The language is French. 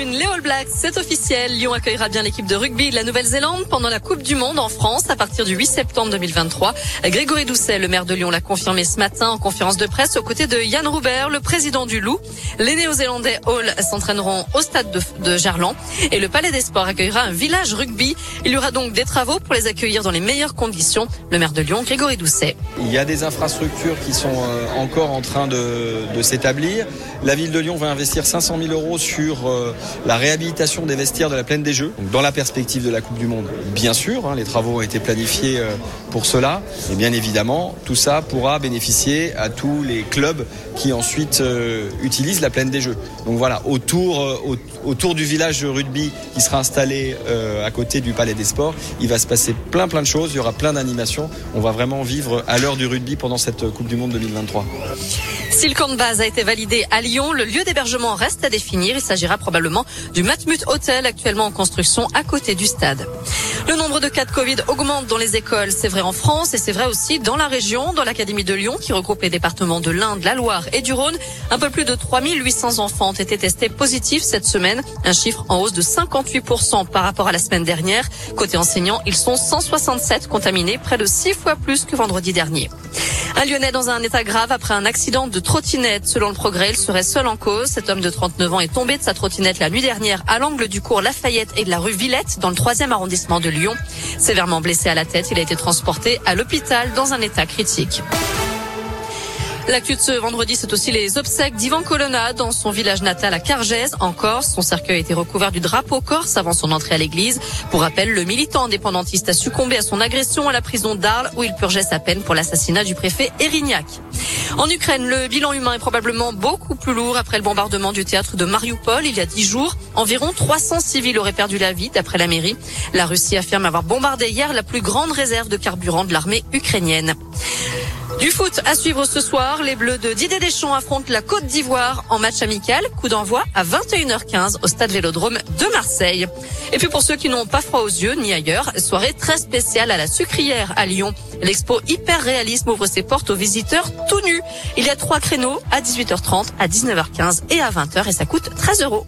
Une, les All Blacks, c'est officiel. Lyon accueillera bien l'équipe de rugby de la Nouvelle-Zélande pendant la Coupe du Monde en France à partir du 8 septembre 2023. Grégory Doucet, le maire de Lyon, l'a confirmé ce matin en conférence de presse aux côtés de Yann Roubert, le président du Loup. Les Néo-Zélandais Hall s'entraîneront au stade de, de et le Palais des Sports accueillera un village rugby. Il y aura donc des travaux pour les accueillir dans les meilleures conditions. Le maire de Lyon, Grégory Doucet. Il y a des infrastructures qui sont euh, encore en train de, de s'établir. La ville de Lyon va investir 500 000 euros sur euh, la réhabilitation des vestiaires de la plaine des Jeux, dans la perspective de la Coupe du Monde. Bien sûr, hein, les travaux ont été planifiés euh, pour cela, et bien évidemment, tout ça pourra bénéficier à tous les clubs qui ensuite euh, utilisent la plaine des Jeux. Donc voilà, autour, euh, du village de rugby qui sera installé à côté du Palais des Sports, il va se passer plein plein de choses, il y aura plein d'animations. On va vraiment vivre à l'heure du rugby pendant cette Coupe du Monde 2023. Si le camp de base a été validé à Lyon, le lieu d'hébergement reste à définir. Il s'agira probablement du Matmut Hotel actuellement en construction à côté du stade. Le nombre de cas de Covid augmente dans les écoles. C'est vrai en France et c'est vrai aussi dans la région, dans l'Académie de Lyon qui regroupe les départements de l'Inde, la Loire et du Rhône. Un peu plus de 3800 enfants ont été testés positifs cette semaine. Un chiffre en hausse de 58% par rapport à la semaine dernière. Côté enseignants, ils sont 167 contaminés, près de 6 fois plus que vendredi dernier. Un Lyonnais dans un état grave après un accident de trottinette. Selon le progrès, il serait seul en cause. Cet homme de 39 ans est tombé de sa trottinette la nuit dernière à l'angle du cours Lafayette et de la rue Villette dans le troisième arrondissement de Lyon. Sévèrement blessé à la tête, il a été transporté à l'hôpital dans un état critique. L'actu de ce vendredi, c'est aussi les obsèques d'Ivan Colonna dans son village natal à Cargèse, en Corse. Son cercueil a été recouvert du drapeau corse avant son entrée à l'église. Pour rappel, le militant indépendantiste a succombé à son agression à la prison d'Arles où il purgeait sa peine pour l'assassinat du préfet Erignac. En Ukraine, le bilan humain est probablement beaucoup plus lourd après le bombardement du théâtre de Mariupol il y a dix jours. Environ 300 civils auraient perdu la vie d'après la mairie. La Russie affirme avoir bombardé hier la plus grande réserve de carburant de l'armée ukrainienne. Du foot à suivre ce soir, les Bleus de Didier Deschamps affrontent la Côte d'Ivoire en match amical, coup d'envoi à 21h15 au stade Vélodrome de Marseille. Et puis pour ceux qui n'ont pas froid aux yeux ni ailleurs, soirée très spéciale à la Sucrière à Lyon. L'expo Hyper Réalisme ouvre ses portes aux visiteurs tout nus. Il y a trois créneaux à 18h30, à 19h15 et à 20h et ça coûte 13 euros.